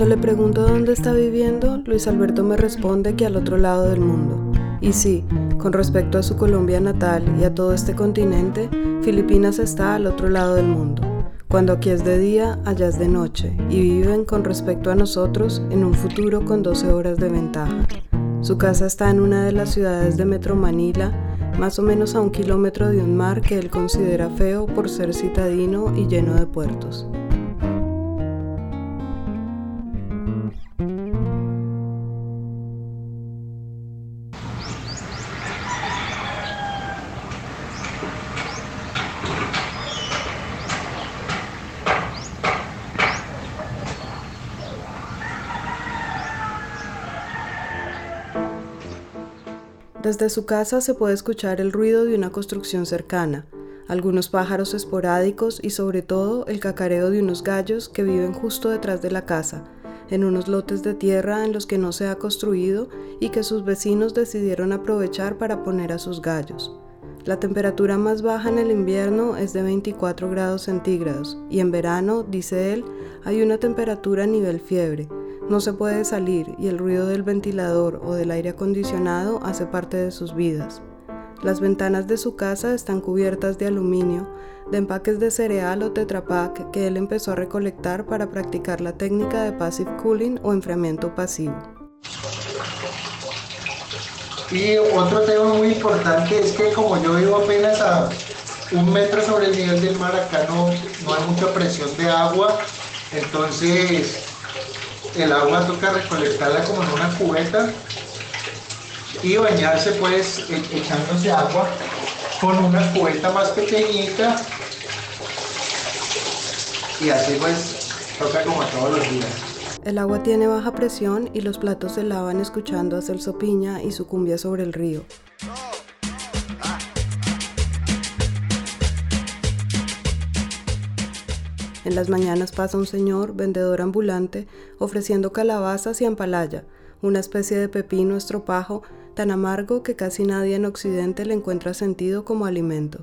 Cuando le pregunto dónde está viviendo, Luis Alberto me responde que al otro lado del mundo. Y sí, con respecto a su Colombia natal y a todo este continente, Filipinas está al otro lado del mundo. Cuando aquí es de día, allá es de noche, y viven con respecto a nosotros en un futuro con 12 horas de ventaja. Su casa está en una de las ciudades de Metro Manila, más o menos a un kilómetro de un mar que él considera feo por ser citadino y lleno de puertos. Desde su casa se puede escuchar el ruido de una construcción cercana, algunos pájaros esporádicos y sobre todo el cacareo de unos gallos que viven justo detrás de la casa, en unos lotes de tierra en los que no se ha construido y que sus vecinos decidieron aprovechar para poner a sus gallos. La temperatura más baja en el invierno es de 24 grados centígrados y en verano, dice él, hay una temperatura a nivel fiebre, no se puede salir y el ruido del ventilador o del aire acondicionado hace parte de sus vidas. Las ventanas de su casa están cubiertas de aluminio, de empaques de cereal o tetrapack que él empezó a recolectar para practicar la técnica de passive cooling o enfriamiento pasivo. Y otro tema muy importante es que como yo vivo apenas a un metro sobre el nivel del mar, acá no, no hay mucha presión de agua, entonces el agua toca recolectarla como en una cubeta y bañarse pues e, echándose agua con una cubeta más pequeñita y así pues toca como todos los días. El agua tiene baja presión y los platos se lavan escuchando a Celso Piña y su cumbia sobre el río. En las mañanas pasa un señor, vendedor ambulante, ofreciendo calabazas y ampalaya, una especie de pepino estropajo tan amargo que casi nadie en Occidente le encuentra sentido como alimento.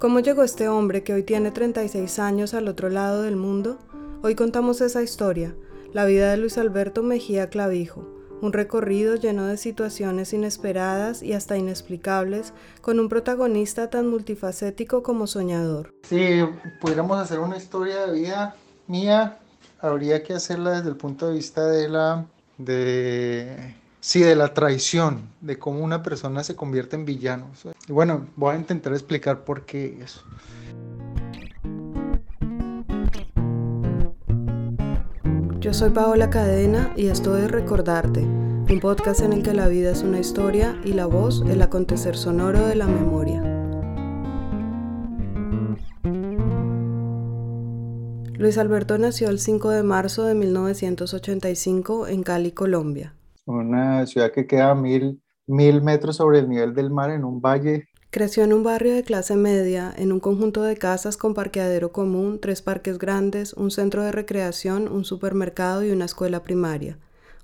¿Cómo llegó este hombre que hoy tiene 36 años al otro lado del mundo? Hoy contamos esa historia, la vida de Luis Alberto Mejía Clavijo, un recorrido lleno de situaciones inesperadas y hasta inexplicables, con un protagonista tan multifacético como soñador. Si pudiéramos hacer una historia de vida mía, habría que hacerla desde el punto de vista de la de sí, de la traición, de cómo una persona se convierte en villano. Y bueno, voy a intentar explicar por qué eso. Yo soy Paola Cadena y esto es Recordarte, un podcast en el que la vida es una historia y la voz el acontecer sonoro de la memoria. Luis Alberto nació el 5 de marzo de 1985 en Cali, Colombia. Una ciudad que queda mil, mil metros sobre el nivel del mar en un valle Creció en un barrio de clase media, en un conjunto de casas con parqueadero común, tres parques grandes, un centro de recreación, un supermercado y una escuela primaria,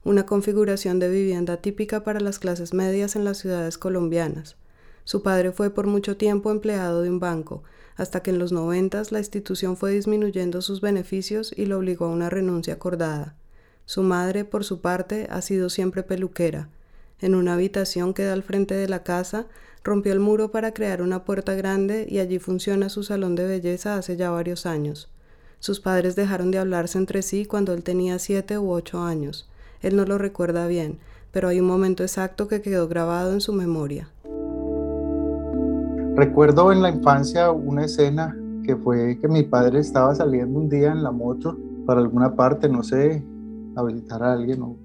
una configuración de vivienda típica para las clases medias en las ciudades colombianas. Su padre fue por mucho tiempo empleado de un banco, hasta que en los noventas la institución fue disminuyendo sus beneficios y lo obligó a una renuncia acordada. Su madre, por su parte, ha sido siempre peluquera. En una habitación que da al frente de la casa, Rompió el muro para crear una puerta grande y allí funciona su salón de belleza hace ya varios años. Sus padres dejaron de hablarse entre sí cuando él tenía siete u ocho años. Él no lo recuerda bien, pero hay un momento exacto que quedó grabado en su memoria. Recuerdo en la infancia una escena que fue que mi padre estaba saliendo un día en la moto para alguna parte, no sé, a visitar a alguien o,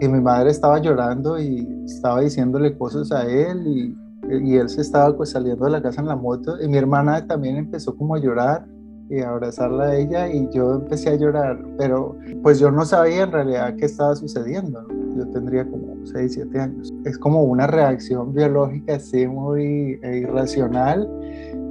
y mi madre estaba llorando y estaba diciéndole cosas a él y, y, él se estaba pues saliendo de la casa en la moto y mi hermana también empezó como a llorar y a abrazarla a ella y yo empecé a llorar, pero pues yo no sabía en realidad qué estaba sucediendo, yo tendría como 6, 7 años. Es como una reacción biológica así muy eh, irracional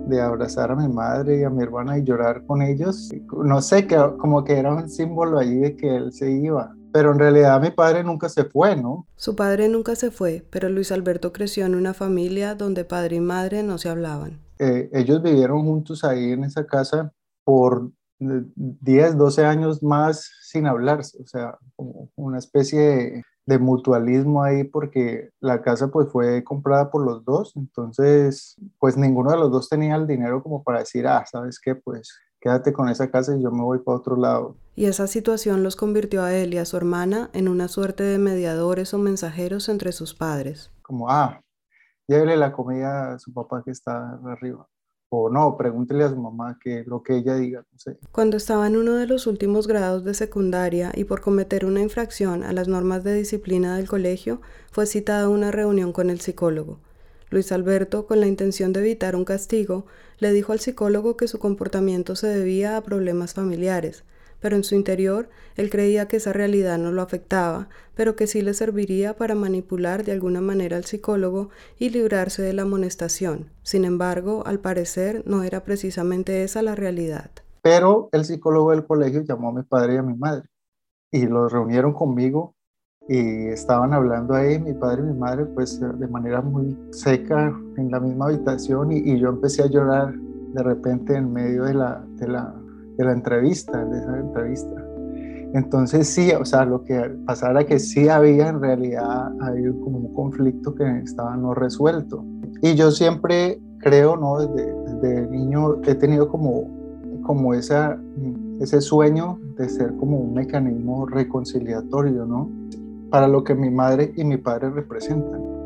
de abrazar a mi madre y a mi hermana y llorar con ellos. No sé, que, como que era un símbolo allí de que él se iba pero en realidad mi padre nunca se fue, ¿no? Su padre nunca se fue, pero Luis Alberto creció en una familia donde padre y madre no se hablaban. eh, ellos vivieron juntos ahí en esa casa por 10, 12 años más sin hablarse, o sea, como una especie de, de, mutualismo ahí porque la casa pues fue comprada por los dos, entonces pues ninguno de los dos tenía el dinero como para decir, ah, ¿sabes qué? Pues quédate con esa casa y yo me voy para otro lado. Y esa situación los convirtió a él y a su hermana en una suerte de mediadores o mensajeros entre sus padres. Como, ah, llévele la comida a su papá que está arriba. O no, pregúntele a su mamá que lo que ella diga, no sé. Cuando estaba en uno de los últimos grados de secundaria y por cometer una infracción a las normas de disciplina del colegio, fue citada a una reunión con el psicólogo. Luis Alberto, con la intención de evitar un castigo, le dijo al psicólogo que su comportamiento se debía a problemas familiares, pero en su interior él creía que esa realidad no lo afectaba, pero que sí le serviría para manipular de alguna manera al psicólogo y librarse de la amonestación. Sin embargo, al parecer no era precisamente esa la realidad. Pero el psicólogo del colegio llamó a mi padre y a mi madre y los reunieron conmigo y estaban hablando ahí mi padre y mi madre pues de manera muy seca en la misma habitación y, y yo empecé a llorar de repente en medio de la, de la de la entrevista, de esa entrevista. Entonces sí, o sea, lo que pasara que sí había en realidad hay como un conflicto que estaba no resuelto. Y yo siempre creo, ¿no? Desde, desde niño he tenido como, como esa, ese sueño de ser como un mecanismo reconciliatorio, ¿no? Para lo que mi madre y mi padre representan.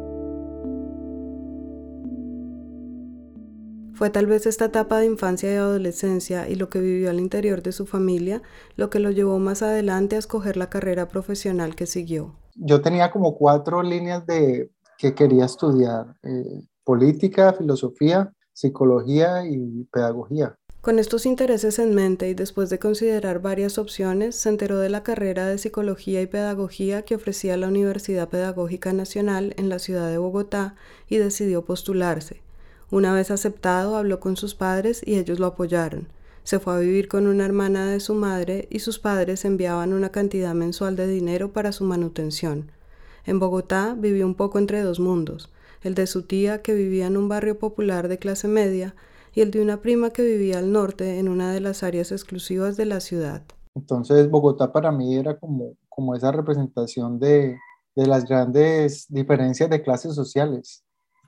Fue tal vez esta etapa de infancia y adolescencia y lo que vivió al interior de su familia lo que lo llevó más adelante a escoger la carrera profesional que siguió. Yo tenía como cuatro líneas de que quería estudiar, eh, política, filosofía, psicología y pedagogía. Con estos intereses en mente y después de considerar varias opciones, se enteró de la carrera de Psicología y Pedagogía que ofrecía la Universidad Pedagógica Nacional en la ciudad de Bogotá y decidió postularse. Una vez aceptado, habló con sus padres y ellos lo apoyaron. Se fue a vivir con una hermana de su madre y sus padres enviaban una cantidad mensual de dinero para su manutención. En Bogotá vivió un poco entre dos mundos, el de su tía que vivía en un barrio popular de clase media y el de una prima que vivía al norte en una de las áreas exclusivas de la ciudad. Entonces Bogotá para mí era como, como esa representación de, de las grandes diferencias de clases sociales.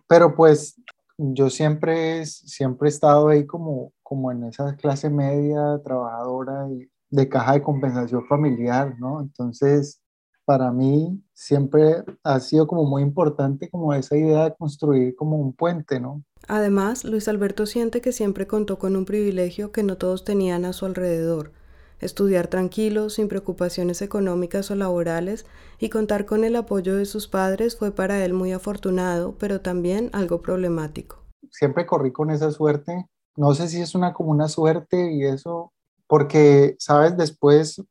Pero pues yo siempre, siempre he estado ahí como, como en esa clase media, trabajadora y de caja de compensación familiar, ¿no? Entonces, para mí siempre ha sido como muy importante como esa idea de construir como un puente, ¿no? Además, Luis Alberto siente que siempre contó con un privilegio que no todos tenían a su alrededor, estudiar tranquilo, sin preocupaciones económicas o laborales, y contar con el apoyo de sus padres fue para él muy afortunado, pero también algo problemático. Siempre corrí con esa suerte. No sé si es una como una suerte y eso, porque, sabes, después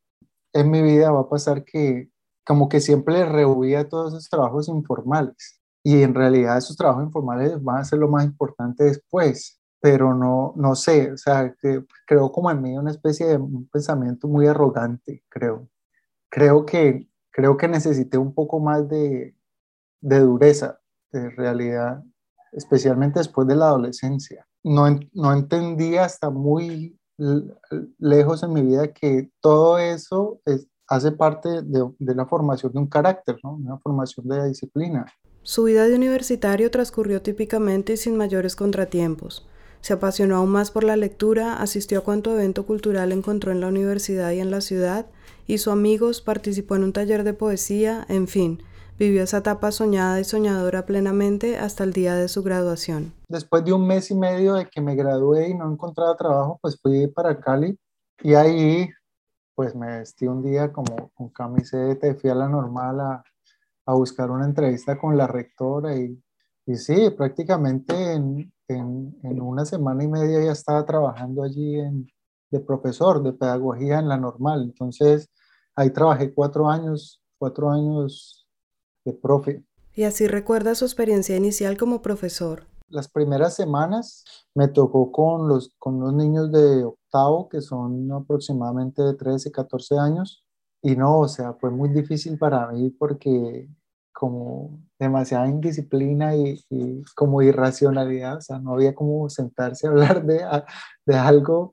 en mi vida va a pasar que como que siempre rehuía todos esos trabajos informales. Y en realidad esos trabajos informales van a ser lo más importante después pero no, no sé, o sea, que creo como en mí una especie de un pensamiento muy arrogante, creo. Creo que, creo que necesité un poco más de, de dureza, de realidad, especialmente después de la adolescencia. No, no entendía hasta muy lejos en mi vida que todo eso es, hace parte de, de, la formación de un carácter, ¿no? una formación de disciplina. Su vida de universitario transcurrió típicamente y sin mayores contratiempos. Se apasionó aún más por la lectura, asistió a cuanto evento cultural encontró en la universidad y en la ciudad, hizo amigos, participó en un taller de poesía, en fin, vivió esa etapa soñada y soñadora plenamente hasta el día de su graduación. Después de un mes y medio de que me gradué y no encontraba trabajo, pues fui para Cali y ahí pues me vestí un día como con camiseta y fui a la normal a, a buscar una entrevista con la rectora y, y sí, prácticamente en, en, una semana y media ya estaba trabajando allí en, de profesor de pedagogía en la normal. Entonces, ahí trabajé cuatro años, cuatro años de profe. Y así recuerda su experiencia inicial como profesor. Las primeras semanas me tocó con los, con los niños de octavo, que son aproximadamente de 13, 14 años. Y no, o sea, fue muy difícil para mí porque como demasiada indisciplina y, como irracionalidad, o sea, no había como sentarse a hablar de, de algo,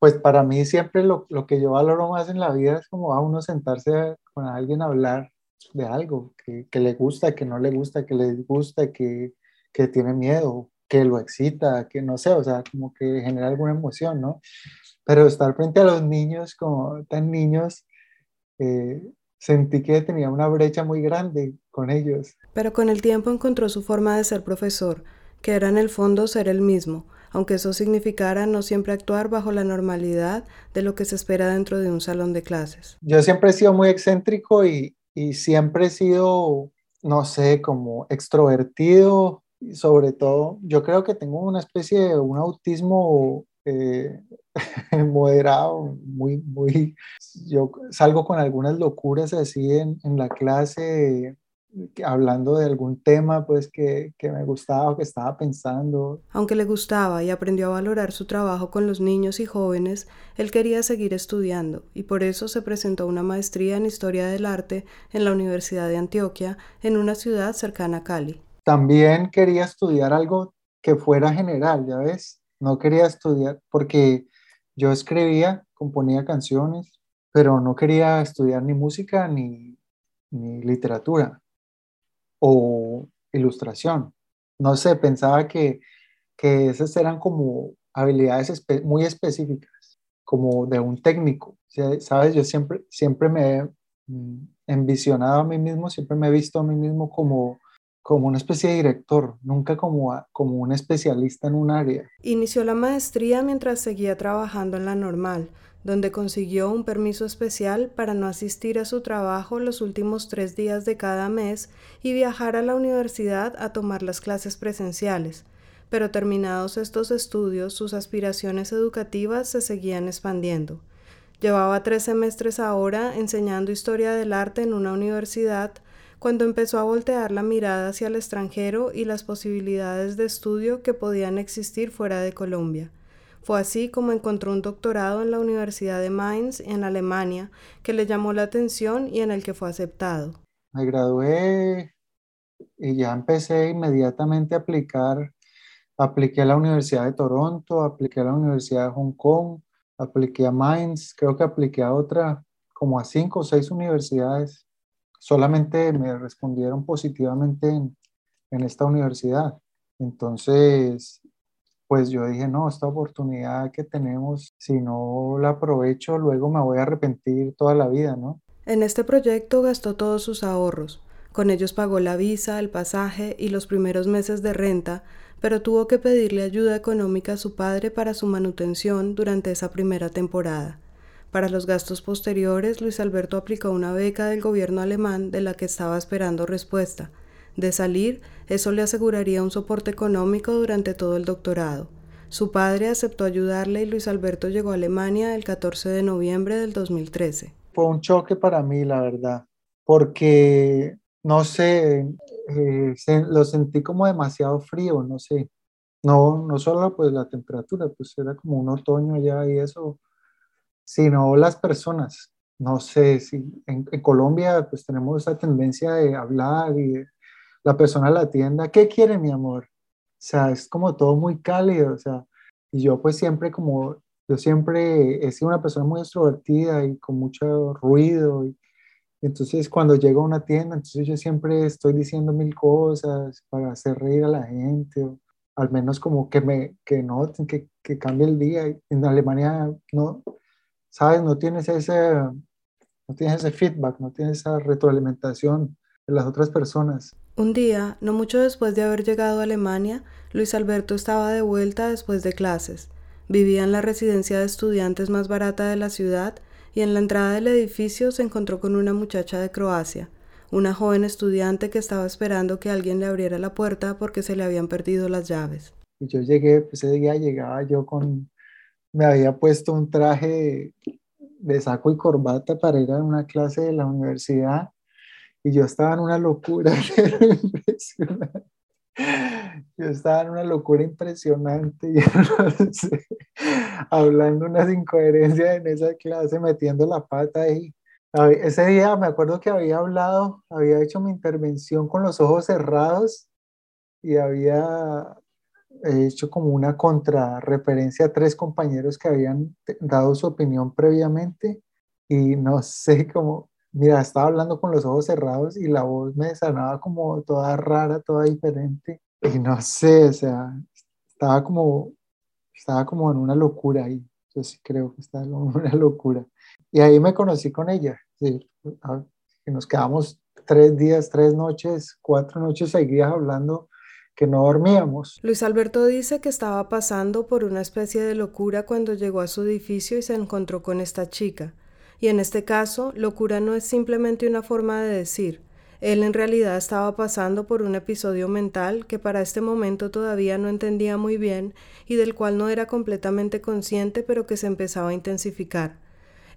pues para mí siempre lo, lo, que yo valoro más en la vida es como a uno sentarse con alguien a hablar de algo que, que le gusta, que no le gusta, que le disgusta, que, que tiene miedo, que lo excita, que no sé, o sea, como que genera alguna emoción, ¿no? Pero estar frente a los niños como tan niños, eh, sentí que tenía una brecha muy grande con ellos. Pero con el tiempo encontró su forma de ser profesor, que era en el fondo ser el mismo, aunque eso significara no siempre actuar bajo la normalidad de lo que se espera dentro de un salón de clases. Yo siempre he sido muy excéntrico y, y siempre he sido, no sé, como extrovertido, sobre todo, yo creo que tengo una especie de un autismo eh, moderado, muy, muy, yo salgo con algunas locuras así en, en la clase, hablando de algún tema pues que, que, me gustaba o que estaba pensando. Aunque le gustaba y aprendió a valorar su trabajo con los niños y jóvenes, él quería seguir estudiando y por eso se presentó una maestría en Historia del Arte en la Universidad de Antioquia, en una ciudad cercana a Cali. También quería estudiar algo que fuera general, ya ves, no quería estudiar porque yo escribía, componía canciones, pero no quería estudiar ni música ni, ni literatura o ilustración. No sé, pensaba que, que esas eran como habilidades muy específicas, como de un técnico. Sabes, yo siempre, siempre me he mm, envisionado a mí mismo, siempre me he visto a mí mismo como como una especie de director, nunca como, como un especialista en un área. Inició la maestría mientras seguía trabajando en la normal, donde consiguió un permiso especial para no asistir a su trabajo los últimos tres días de cada mes y viajar a la universidad a tomar las clases presenciales. Pero terminados estos estudios, sus aspiraciones educativas se seguían expandiendo. Llevaba tres semestres ahora enseñando historia del arte en una universidad cuando empezó a voltear la mirada hacia el extranjero y las posibilidades de estudio que podían existir fuera de Colombia. Fue así como encontró un doctorado en la Universidad de Mainz, en Alemania, que le llamó la atención y en el que fue aceptado. Me gradué y ya empecé inmediatamente a aplicar. Apliqué a la Universidad de Toronto, apliqué a la Universidad de Hong Kong, apliqué a Mainz, creo que apliqué a otra, como a cinco o seis universidades solamente me respondieron positivamente en, en esta universidad. Entonces, pues yo dije, no, esta oportunidad que tenemos, si no la aprovecho, luego me voy a arrepentir toda la vida, ¿no? En este proyecto gastó todos sus ahorros. Con ellos pagó la visa, el pasaje y los primeros meses de renta, pero tuvo que pedirle ayuda económica a su padre para su manutención durante esa primera temporada. Para los gastos posteriores, Luis Alberto aplicó una beca del gobierno alemán de la que estaba esperando respuesta. De salir, eso le aseguraría un soporte económico durante todo el doctorado. Su padre aceptó ayudarle y Luis Alberto llegó a Alemania el 14 de noviembre del 2013. Fue un choque para mí, la verdad, porque, no sé, eh, lo sentí como demasiado frío, no sé. No, no solo pues la temperatura, pues era como un otoño ya y eso sino las personas. No sé si en, Colombia pues tenemos esa tendencia de hablar y la persona a la tienda, ¿qué quiere mi amor? O sea, es como todo muy cálido, o sea, y yo pues siempre como, yo siempre he sido una persona muy extrovertida y con mucho ruido, y, entonces cuando llego a una tienda, entonces yo siempre estoy diciendo mil cosas para hacer reír a la gente, o al menos como que me, que noten, que, que cambie el día. En Alemania no, ¿sabes? No tienes ese, no tienes ese feedback, no tienes esa retroalimentación de las otras personas. Un día, no mucho después de haber llegado a Alemania, Luis Alberto estaba de vuelta después de clases. Vivía en la residencia de estudiantes más barata de la ciudad y en la entrada del edificio se encontró con una muchacha de Croacia, una joven estudiante que estaba esperando que alguien le abriera la puerta porque se le habían perdido las llaves. Y yo llegué, pues ese día llegaba yo con me había puesto un traje de saco y corbata para ir a una clase de la universidad y yo estaba en una locura impresionante. Yo estaba en una locura impresionante, y hablando unas incoherencias en esa clase, metiendo la pata ahí, Ese día me acuerdo que había hablado, había hecho mi intervención con los ojos cerrados y había hecho como una contrarreferencia a tres compañeros que habían dado su opinión previamente y no sé cómo, mira, estaba hablando con los ojos cerrados y la voz me sonaba como toda rara, toda diferente y no sé, o sea, estaba como, estaba como en una locura ahí, yo sí creo que estaba en una locura. Y ahí me conocí con ella, sí, nos quedamos tres días, tres noches, cuatro noches seguidas hablando que no dormíamos. Luis Alberto dice que estaba pasando por una especie de locura cuando llegó a su edificio y se encontró con esta chica. Y en este caso, locura no es simplemente una forma de decir. Él en realidad estaba pasando por un episodio mental que para este momento todavía no entendía muy bien y del cual no era completamente consciente pero que se empezaba a intensificar.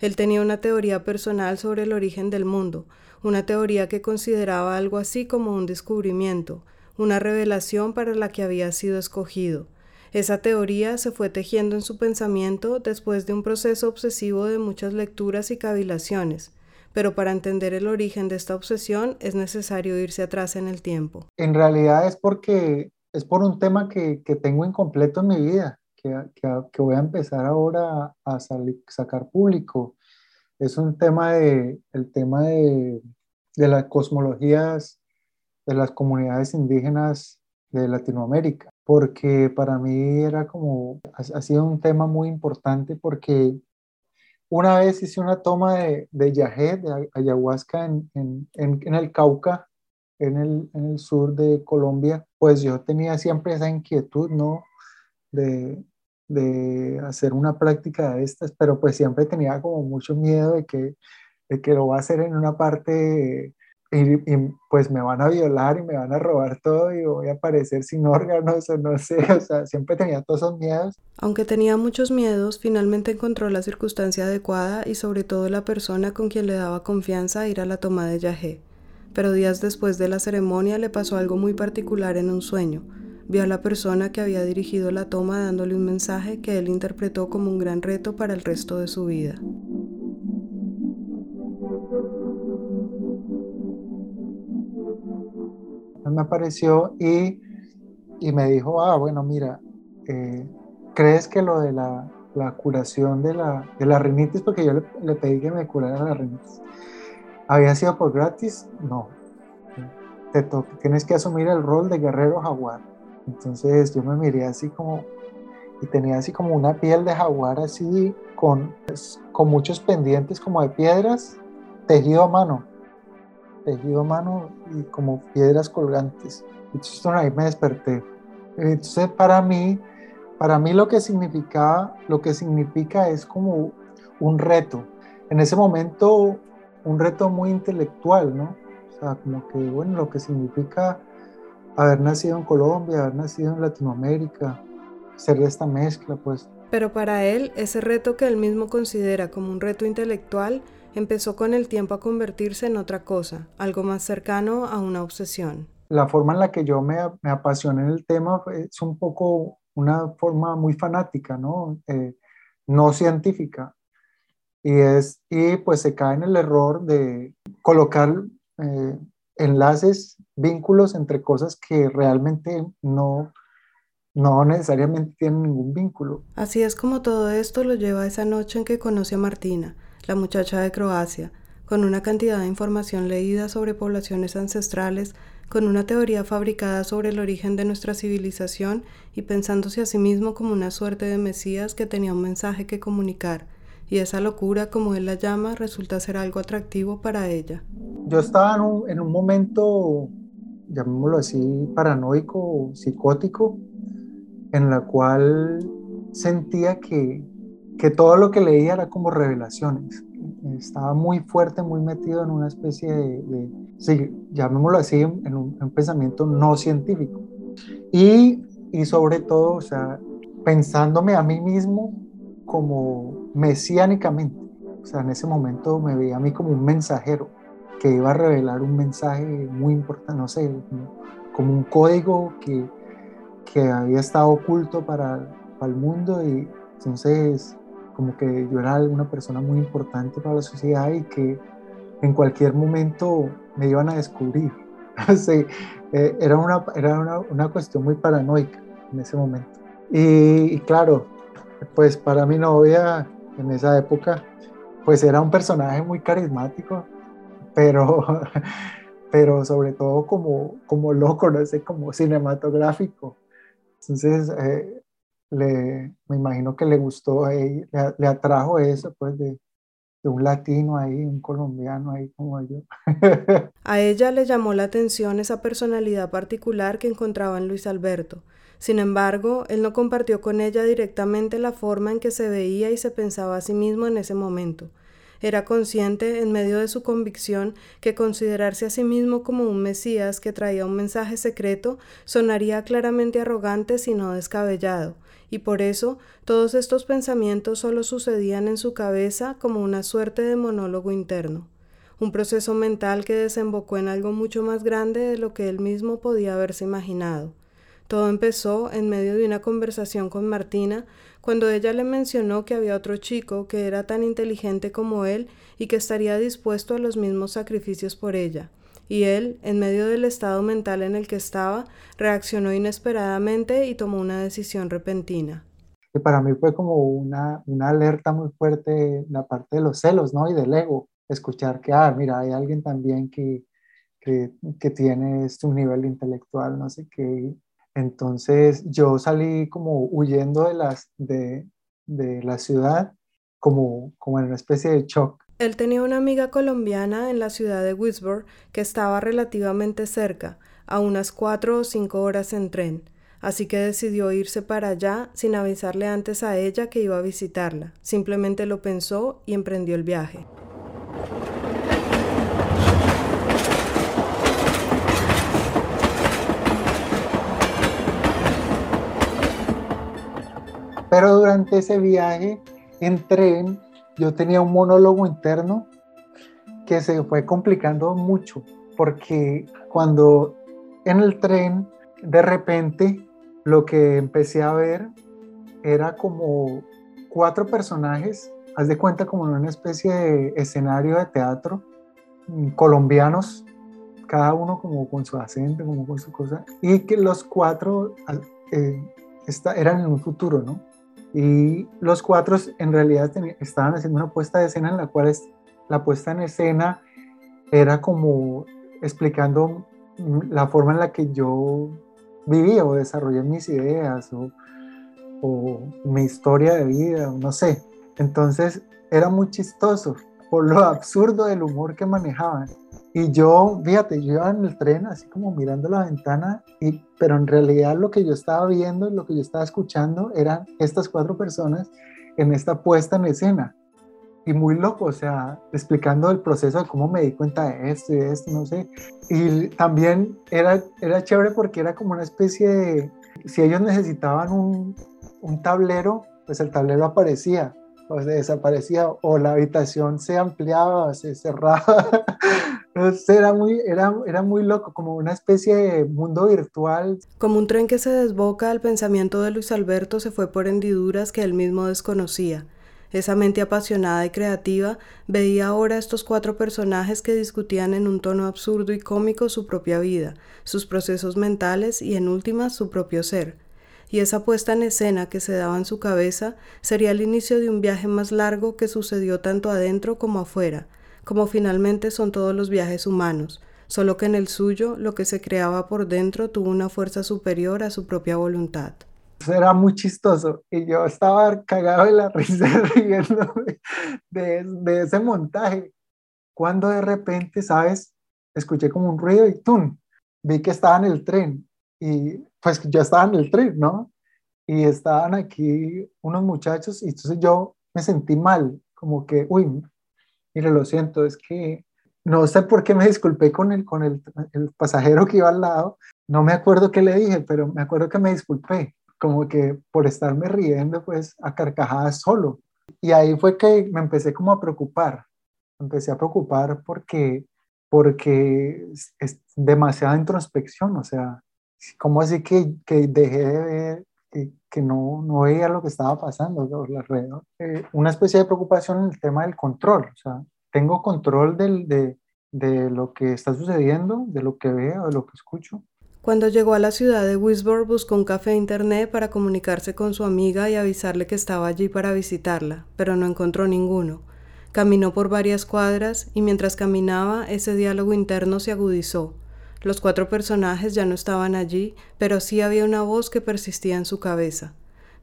Él tenía una teoría personal sobre el origen del mundo, una teoría que consideraba algo así como un descubrimiento, una revelación para la que había sido escogido. Esa teoría se fue tejiendo en su pensamiento después de un proceso obsesivo de muchas lecturas y cavilaciones, pero para entender el origen de esta obsesión es necesario irse atrás en el tiempo. En realidad es porque es por un tema que, que tengo incompleto en mi vida que, voy a empezar ahora a, sacar público. Es un tema de, el tema de, de las cosmologías de las comunidades indígenas de Latinoamérica, porque para mí era como, ha, sido un tema muy importante porque una vez hice una toma de, de de ayahuasca en, en, en, el Cauca, en el, en el, sur de Colombia, pues yo tenía siempre esa inquietud, ¿no? De, de hacer una práctica de estas, pero pues siempre tenía como mucho miedo de que, de que lo va a hacer en una parte y, pues me van a violar y me van a robar todo y voy a aparecer sin órganos o no sé, o sea, siempre tenía todos esos miedos. Aunque tenía muchos miedos, finalmente encontró la circunstancia adecuada y sobre todo la persona con quien le daba confianza a ir a la toma de Yahé. Pero días después de la ceremonia le pasó algo muy particular en un sueño Vio a la persona que había dirigido la toma dándole un mensaje que él interpretó como un gran reto para el resto de su vida. Me apareció y, y me dijo, ah, bueno, mira, eh, ¿crees que lo de la, la curación de la, de la rinitis, porque yo le, le pedí que me curara la rinitis, había sido por gratis? No. Te tienes que asumir el rol de guerrero jaguar. Entonces yo me miré así como, y tenía así como una piel de jaguar así con, pues, con muchos pendientes como de piedras, tejido a mano, tejido a mano y como piedras colgantes. Entonces ahí me desperté. Entonces para mí, para mí lo que significaba, lo que significa es como un reto. En ese momento, un reto muy intelectual, ¿no? O sea, como que, bueno, lo que significa haber nacido en Colombia, haber nacido en Latinoamérica, ser de esta mezcla, pues. Pero para él, ese reto que él mismo considera como un reto intelectual, empezó con el tiempo a convertirse en otra cosa, algo más cercano a una obsesión. La forma en la que yo me, me apasioné en el tema es un poco una forma muy fanática, ¿no? Eh, no científica. Y, es, y pues se cae en el error de colocar eh, enlaces, vínculos entre cosas que realmente no, no necesariamente tienen ningún vínculo. Así es como todo esto lo lleva a esa noche en que conoce a Martina, la muchacha de Croacia, con una cantidad de información leída sobre poblaciones ancestrales, con una teoría fabricada sobre el origen de nuestra civilización y pensándose a sí mismo como una suerte de Mesías que tenía un mensaje que comunicar y esa locura, como él la llama, resulta ser algo atractivo para ella. Yo estaba en un, en un momento, llamémoslo así, paranoico psicótico, en la cual sentía que, que todo lo que leía era como revelaciones. Estaba muy fuerte, muy metido en una especie de, sí, llamémoslo así, en un, en un, pensamiento no científico. Y, y sobre todo, o sea, pensándome a mí mismo como mesiánicamente. O sea, en ese momento me veía a mí como un mensajero que iba a revelar un mensaje muy importante, no sé, como, un código que, que, había estado oculto para, para, el mundo y entonces como que yo era una persona muy importante para la sociedad y que en cualquier momento me iban a descubrir. sí, eh, era, una, era una, una, cuestión muy paranoica en ese momento. Y, y, claro, pues para mi novia en esa época, pues era un personaje muy carismático, pero, pero sobre todo como, como loco, no sé, como cinematográfico. Entonces, eh, le, me imagino que le gustó, le, le atrajo eso, pues, de, de un latino ahí, un colombiano ahí como yo. A ella le llamó la atención esa personalidad particular que encontraba en Luis Alberto. Sin embargo, él no compartió con ella directamente la forma en que se veía y se pensaba a sí mismo en ese momento. Era consciente, en medio de su convicción, que considerarse a sí mismo como un Mesías que traía un mensaje secreto sonaría claramente arrogante si no descabellado, y por eso todos estos pensamientos solo sucedían en su cabeza como una suerte de monólogo interno, un proceso mental que desembocó en algo mucho más grande de lo que él mismo podía haberse imaginado. Todo empezó en medio de una conversación con Martina, cuando ella le mencionó que había otro chico que era tan inteligente como él y que estaría dispuesto a los mismos sacrificios por ella y él, en medio del estado mental en el que estaba, reaccionó inesperadamente y tomó una decisión repentina. Que para mí fue como una, una alerta muy fuerte la parte de los celos, ¿no? Y del ego, escuchar que, ah, mira, hay alguien también que, que, que tiene este, nivel intelectual, no sé qué. Entonces yo salí como huyendo de, las, de, de la ciudad, como, como en una especie de shock él tenía una amiga colombiana en la ciudad de Whisper que estaba relativamente cerca, a unas cuatro o cinco horas en tren, así que decidió irse para allá sin avisarle antes a ella que iba a visitarla. Simplemente lo pensó y emprendió el viaje. Pero durante ese viaje en tren yo tenía un monólogo interno que se fue complicando mucho, porque cuando en el tren, de repente, lo que empecé a ver era como cuatro personajes, haz de cuenta como en una especie de escenario de teatro, mm, colombianos, cada uno como con su acento, como con su cosa, y que los cuatro eh, eran en un futuro, ¿no? Y los cuatro en realidad estaban haciendo una puesta de escena en la cual es, la puesta en escena era como explicando la forma en la que yo vivía o desarrollé mis ideas o, o mi historia de vida, no sé. Entonces era muy chistoso por lo absurdo del humor que manejaban. Y yo, fíjate, yo iba en el tren así como mirando la ventana, y, pero en realidad lo que yo estaba viendo, lo que yo estaba escuchando eran estas cuatro personas en esta puesta en escena. Y muy loco, o sea, explicando el proceso de cómo me di cuenta de esto y de esto, no sé. Y también era, era chévere porque era como una especie de, si ellos necesitaban un, un tablero, pues el tablero aparecía o se desaparecía o la habitación se ampliaba se cerraba. era muy, era, era muy loco, como una especie de mundo virtual. Como un tren que se desboca, el pensamiento de Luis Alberto se fue por hendiduras que él mismo desconocía. Esa mente apasionada y creativa veía ahora estos cuatro personajes que discutían en un tono absurdo y cómico su propia vida, sus procesos mentales y en últimas su propio ser y esa puesta en escena que se daba en su cabeza sería el inicio de un viaje más largo que sucedió tanto adentro como afuera, como finalmente son todos los viajes humanos, solo que en el suyo lo que se creaba por dentro tuvo una fuerza superior a su propia voluntad. Era muy chistoso y yo estaba cagado de la risa riendo de, de ese montaje. Cuando de repente, ¿sabes? Escuché como un ruido y ¡tum! Vi que estaba en el tren y pues yo estaba en el tren, ¿no? Y estaban aquí unos muchachos y entonces yo me sentí mal, como que, uy, mire, lo siento, es que no sé por qué me disculpé con el, con el, el pasajero que iba al lado, no me acuerdo qué le dije, pero me acuerdo que me disculpé, como que por estarme riendo, pues a carcajadas solo. Y ahí fue que me empecé como a preocupar, empecé a preocupar porque, porque es demasiada introspección, o sea, ¿Cómo así que, que dejé de ver, que, no, no veía lo que estaba pasando alrededor? Eh, una especie de preocupación en el tema del control, o sea, tengo control del, de, de lo que está sucediendo, de lo que veo, de lo que escucho. Cuando llegó a la ciudad de Wisbor buscó un café internet para comunicarse con su amiga y avisarle que estaba allí para visitarla, pero no encontró ninguno. Caminó por varias cuadras y mientras caminaba ese diálogo interno se agudizó. Los cuatro personajes ya no estaban allí, pero sí había una voz que persistía en su cabeza.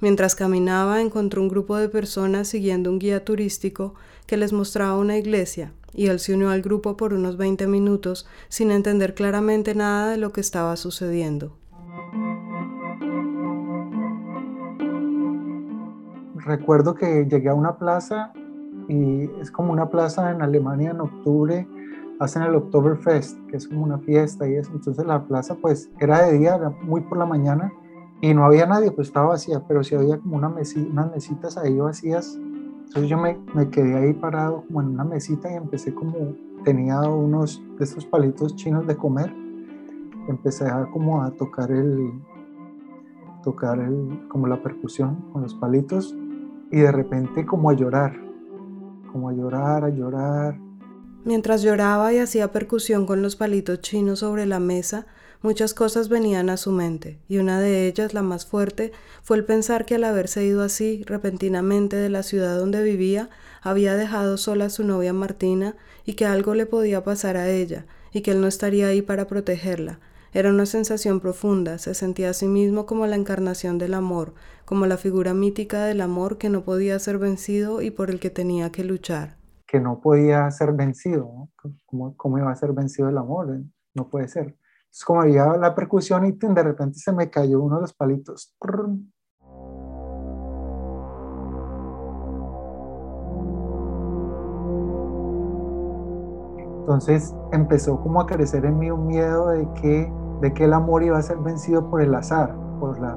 Mientras caminaba encontró un grupo de personas siguiendo un guía turístico que les mostraba una iglesia, y él se unió al grupo por unos 20 minutos sin entender claramente nada de lo que estaba sucediendo. Recuerdo que llegué a una plaza y es como una plaza en Alemania en octubre, hacen el Oktoberfest, que es como una fiesta y eso. Entonces la plaza pues era de día, era muy por la mañana y no había nadie, pues estaba vacía, pero sí había como una unas mesitas ahí vacías. Entonces yo me, me, quedé ahí parado como en una mesita y empecé como, tenía unos de estos palitos chinos de comer, empecé a como a tocar el, tocar como la percusión con los palitos y de repente como a llorar, como a llorar, a llorar. Mientras lloraba y hacía percusión con los palitos chinos sobre la mesa, Muchas cosas venían a su mente, y una de ellas, la más fuerte, fue el pensar que al haberse ido así repentinamente de la ciudad donde vivía, había dejado sola a su novia Martina y que algo le podía pasar a ella, y que él no estaría ahí para protegerla. Era una sensación profunda, se sentía a sí mismo como la encarnación del amor, como la figura mítica del amor que no podía ser vencido y por el que tenía que luchar. Que no podía ser vencido, ¿Cómo, ¿Cómo iba a ser vencido el amor? No puede ser. Es como había la percusión y de repente se me cayó uno de los palitos. Entonces empezó como a crecer en mí un miedo de que, de que el amor iba a ser vencido por el azar, por la,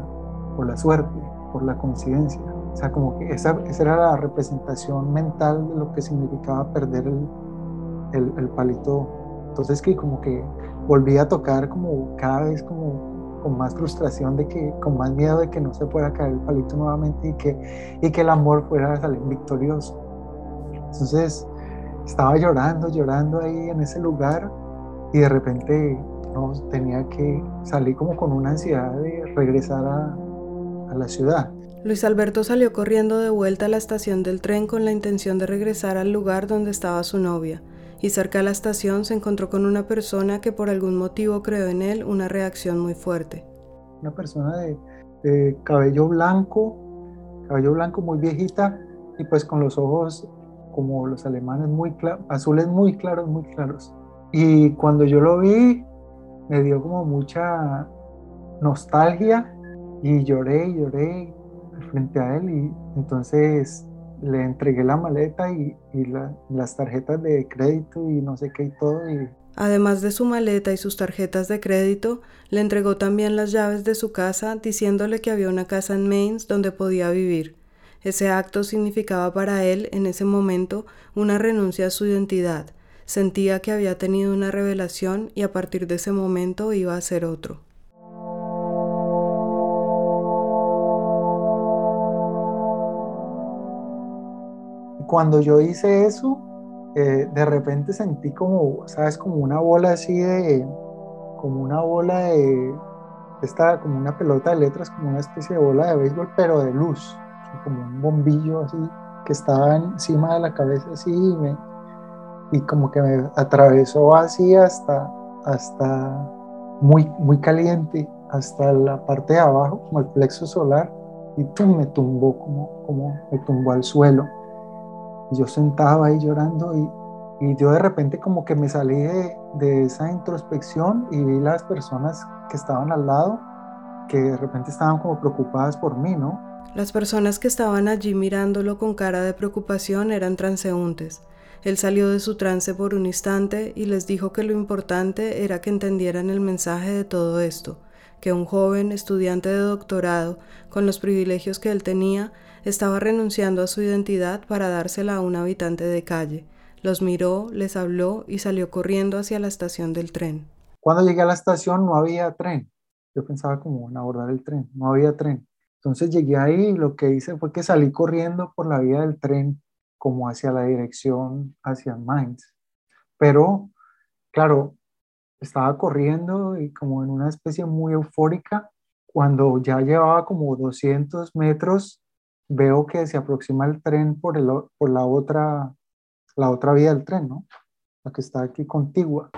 por la suerte, por la coincidencia. O sea, como que esa, esa era la representación mental de lo que significaba perder el, el, palito. Entonces que como que volví a tocar como cada vez como con más frustración de que, con más miedo de que no se pueda caer el palito nuevamente y que, y que el amor fuera a salir victorioso. Entonces estaba llorando, llorando ahí en ese lugar y de repente no, tenía que salir como con una ansiedad de regresar a, a la ciudad. Luis Alberto salió corriendo de vuelta a la estación del tren con la intención de regresar al lugar donde estaba su novia y cerca de la estación se encontró con una persona que por algún motivo creó en él una reacción muy fuerte. Una persona de, cabello blanco, cabello blanco muy viejita y pues con los ojos como los alemanes muy azules muy claros, muy claros. Y cuando yo lo vi me dio como mucha nostalgia y lloré lloré frente a él y entonces le entregué la maleta y, las tarjetas de crédito y no sé qué y todo. Y... Además de su maleta y sus tarjetas de crédito, le entregó también las llaves de su casa diciéndole que había una casa en Mainz donde podía vivir. Ese acto significaba para él en ese momento una renuncia a su identidad. Sentía que había tenido una revelación y a partir de ese momento iba a ser otro. Cuando yo hice eso, eh, de repente sentí como, ¿sabes? Como una bola así de, como una bola de, esta, como una pelota de letras, como una especie de bola de béisbol, pero de luz, como un bombillo así que estaba encima de la cabeza así y, me, y como que me atravesó así hasta, hasta muy, muy caliente, hasta la parte de abajo, como el plexo solar, y tú me tumbó, como, como me tumbó al suelo yo sentaba ahí llorando y, y yo de repente como que me salí de, de, esa introspección y vi las personas que estaban al lado que de repente estaban como preocupadas por mí, ¿no? Las personas que estaban allí mirándolo con cara de preocupación eran transeúntes. Él salió de su trance por un instante y les dijo que lo importante era que entendieran el mensaje de todo esto, que un joven estudiante de doctorado, con los privilegios que él tenía, estaba renunciando a su identidad para dársela a un habitante de calle. Los miró, les habló y salió corriendo hacia la estación del tren. Cuando llegué a la estación no había tren. Yo pensaba como en abordar el tren, no había tren. Entonces llegué ahí y lo que hice fue que salí corriendo por la vía del tren como hacia la dirección hacia Mainz. Pero, claro, estaba corriendo y como en una especie muy eufórica. Cuando ya llevaba como 200 metros, veo que se aproxima el tren por, el, por la, otra, la otra vía del tren, ¿no? La que está aquí contigua.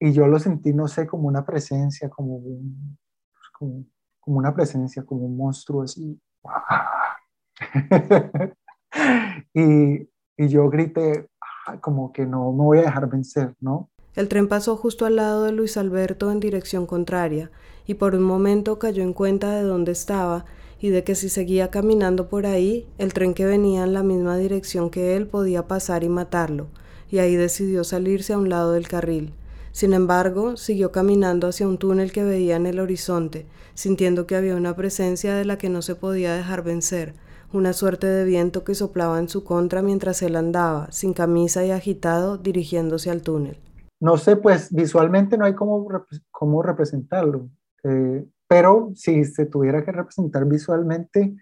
Y yo lo sentí, no sé, como una presencia, como, pues, como, como una presencia, como un monstruo así. y, y yo grité, como que no me voy a dejar vencer, ¿no? El tren pasó justo al lado de Luis Alberto en dirección contraria, y por un momento cayó en cuenta de dónde estaba y de que si seguía caminando por ahí, el tren que venía en la misma dirección que él podía pasar y matarlo, y ahí decidió salirse a un lado del carril. Sin embargo, siguió caminando hacia un túnel que veía en el horizonte, sintiendo que había una presencia de la que no se podía dejar vencer, una suerte de viento que soplaba en su contra mientras él andaba, sin camisa y agitado, dirigiéndose al túnel. No sé, pues visualmente no hay cómo, cómo representarlo, eh, pero si se tuviera que representar visualmente,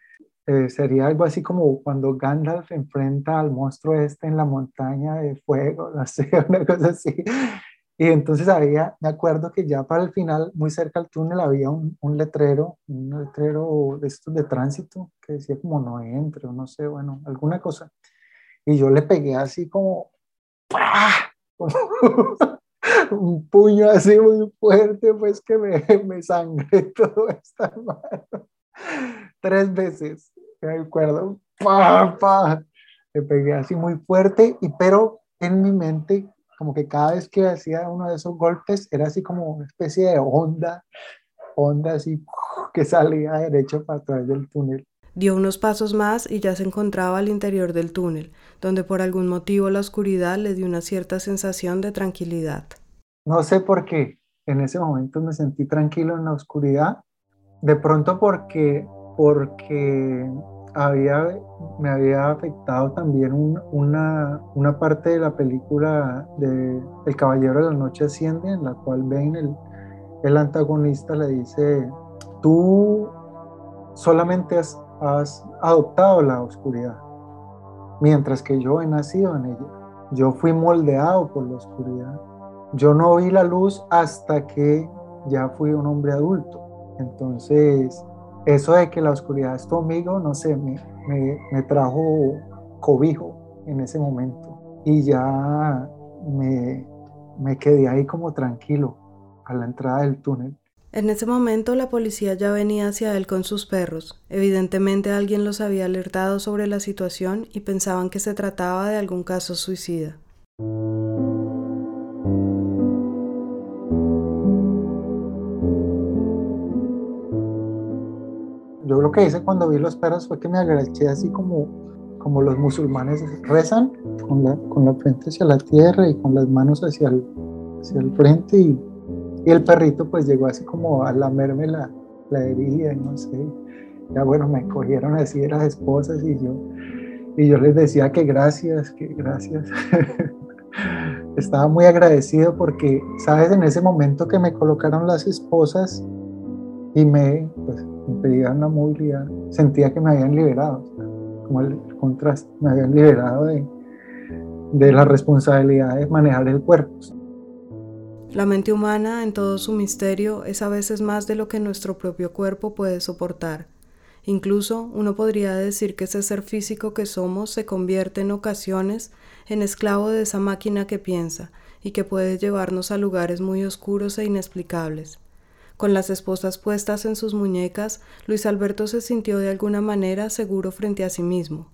eh, sería algo así como cuando Gandalf enfrenta al monstruo este en la montaña de fuego, no sé, una cosa así. Y entonces había, me acuerdo que ya para el final, muy cerca al túnel, había un, un letrero, un letrero de estos de tránsito que decía como no entre o no sé, bueno, alguna cosa. Y yo le pegué así como, un puño así muy fuerte, pues que me, me sangré todo esta mano. Tres veces, me acuerdo, pa, pa. Le pegué así muy fuerte, y pero en mi mente como que cada vez que hacía uno de esos golpes era así como una especie de onda, onda así que salía derecho para atrás del túnel. Dio unos pasos más y ya se encontraba al interior del túnel, donde por algún motivo la oscuridad le dio una cierta sensación de tranquilidad. No sé por qué, en ese momento me sentí tranquilo en la oscuridad, de pronto porque, porque había, me había afectado también una, una, parte de la película de El Caballero de la Noche Asciende, en la cual Bane, el, antagonista, le dice, tú solamente has adoptado la oscuridad, mientras que yo he nacido en ella. Yo fui moldeado por la oscuridad. Yo no vi la luz hasta que ya fui un hombre adulto. Entonces, eso de que la oscuridad es tu amigo, no sé, me, me, trajo cobijo en ese momento y ya me, me quedé ahí como tranquilo a la entrada del túnel. En ese momento la policía ya venía hacia él con sus perros. Evidentemente alguien los había alertado sobre la situación y pensaban que se trataba de algún caso suicida. Yo lo que hice cuando vi los perros fue que me agaché así como, como los musulmanes rezan, con la, con la frente hacia la tierra y con las manos hacia el, hacia el frente y, y el perrito pues llegó así como a lamerme la, herida, no sé. Ya bueno, me cogieron así las esposas y yo, y yo les decía que gracias, que gracias. Estaba muy agradecido porque, sabes, en ese momento que me colocaron las esposas y me, pues, pedían la movilidad, sentía que me habían liberado, como el contraste, me habían liberado de, de la responsabilidad de manejar el cuerpo. La mente humana, en todo su misterio, es a veces más de lo que nuestro propio cuerpo puede soportar. Incluso uno podría decir que ese ser físico que somos se convierte en ocasiones en esclavo de esa máquina que piensa y que puede llevarnos a lugares muy oscuros e inexplicables. Con las esposas puestas en sus muñecas, Luis Alberto se sintió de alguna manera seguro frente a sí mismo.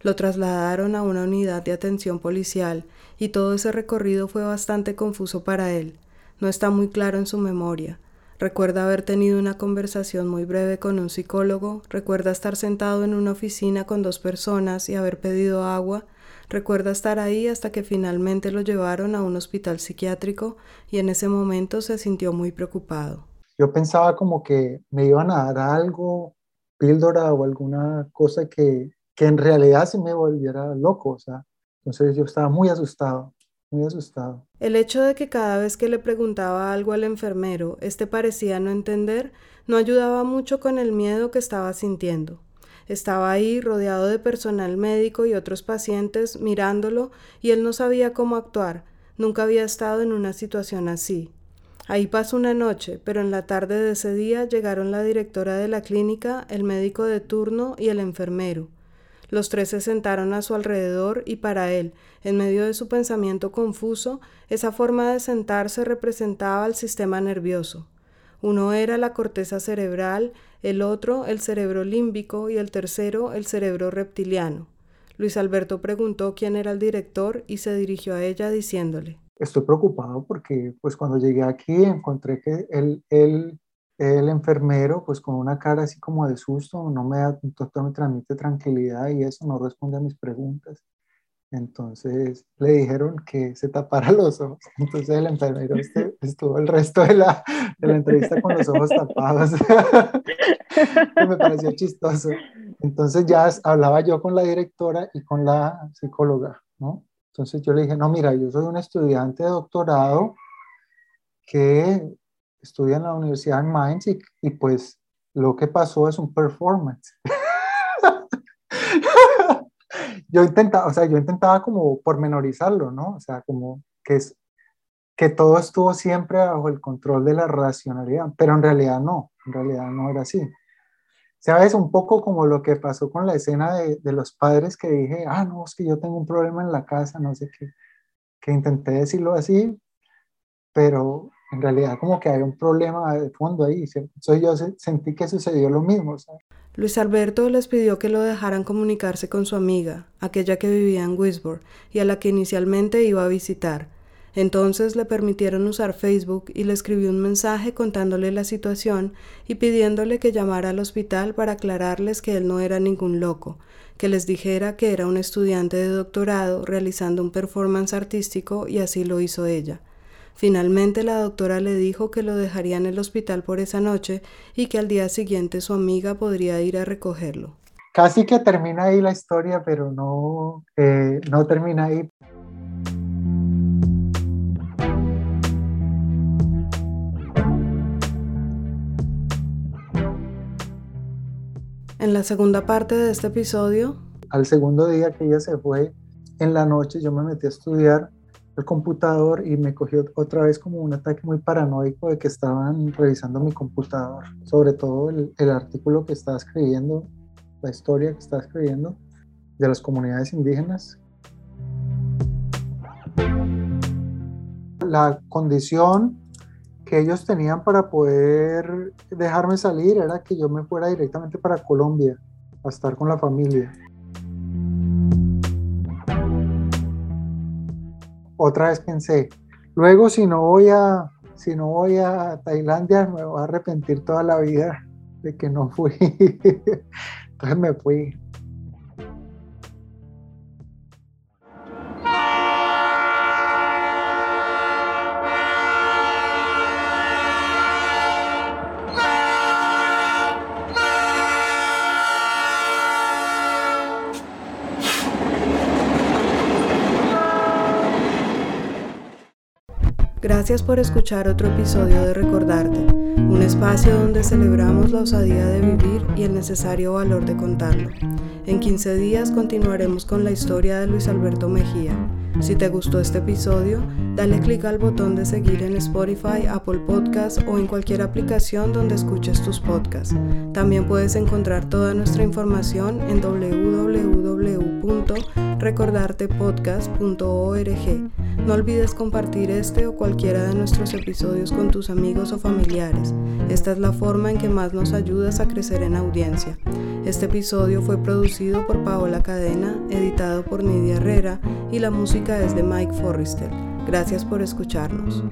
Lo trasladaron a una unidad de atención policial y todo ese recorrido fue bastante confuso para él. No está muy claro en su memoria. Recuerda haber tenido una conversación muy breve con un psicólogo, recuerda estar sentado en una oficina con dos personas y haber pedido agua, recuerda estar ahí hasta que finalmente lo llevaron a un hospital psiquiátrico y en ese momento se sintió muy preocupado yo pensaba como que me iban a dar algo, píldora o alguna cosa que, que en realidad se me volviera loco, o sea, entonces yo estaba muy asustado. muy asustado. El hecho de que cada vez que le preguntaba algo al enfermero, éste parecía no entender, no ayudaba mucho con el miedo que estaba sintiendo. Estaba ahí rodeado de personal médico y otros pacientes mirándolo y él no sabía cómo actuar. Nunca había estado en una situación así. Ahí pasó una noche, pero en la tarde de ese día llegaron la directora de la clínica, el médico de turno y el enfermero. Los tres se sentaron a su alrededor y para él, en medio de su pensamiento confuso, esa forma de sentarse representaba al sistema nervioso. Uno era la corteza cerebral, el otro el cerebro límbico y el tercero el cerebro reptiliano. Luis Alberto preguntó quién era el director y se dirigió a ella diciéndole Estoy preocupado porque pues cuando llegué aquí encontré que el, el, el enfermero pues con una cara así como de susto, no me, da, no me transmite tranquilidad y eso no responde a mis preguntas. Entonces le dijeron que se tapara los ojos. Entonces el enfermero este estuvo el resto de la, de la entrevista con los ojos tapados. me pareció chistoso. Entonces ya hablaba yo con la directora y con la psicóloga, ¿no? Entonces yo le dije, no, mira, yo soy un estudiante de doctorado que estudia en la Universidad de Mainz y, y pues lo que pasó es un performance yo intentaba, o sea, yo intentaba como pormenorizarlo, ¿no? O sea, como que es que todo estuvo siempre bajo el control de la racionalidad, pero en realidad no, en realidad no era así. ¿Sabes? Un poco como lo que pasó con la escena de, de los padres que dije, ah, no, es que yo tengo un problema en la casa, no sé qué, que intenté decirlo así, pero en realidad como que hay un problema de fondo ahí. Entonces yo sentí que sucedió lo mismo. ¿sabes? Luis Alberto les pidió que lo dejaran comunicarse con su amiga, aquella que vivía en Wisborne y a la que inicialmente iba a visitar. Entonces le permitieron usar Facebook y le escribió un mensaje contándole la situación y pidiéndole que llamara al hospital para aclararles que él no era ningún loco, que les dijera que era un estudiante de doctorado realizando un performance artístico y así lo hizo ella. Finalmente la doctora le dijo que lo dejaría en el hospital por esa noche y que al día siguiente su amiga podría ir a recogerlo. Casi que termina ahí la historia, pero no, eh, no termina ahí. En la segunda parte de este episodio... Al segundo día que ella se fue, en la noche yo me metí a estudiar el computador y me cogió otra vez como un ataque muy paranoico de que estaban revisando mi computador, sobre todo el, el artículo que estaba escribiendo, la historia que estaba escribiendo de las comunidades indígenas. La condición que ellos tenían para poder dejarme salir era que yo me fuera directamente para Colombia a estar con la familia. otra vez pensé, luego si no voy a, si no voy a Tailandia me voy a arrepentir toda la vida de que no fui. Entonces me fui. Gracias por escuchar otro episodio de Recordarte, un espacio donde celebramos la osadía de vivir y el necesario valor de contarlo. En 15 días continuaremos con la historia de Luis Alberto Mejía. Si te gustó este episodio, dale clic al botón de seguir en Spotify, Apple Podcasts o en cualquier aplicación donde escuches tus podcasts. También puedes encontrar toda nuestra información en www.recordartepodcast.org. No olvides compartir este o cualquiera de nuestros episodios con tus amigos o familiares. Esta es la forma en que más nos ayudas a crecer en audiencia. Este episodio fue producido por Paola Cadena, editado por Nidia Herrera y la música es de Mike Forrester. Gracias por escucharnos.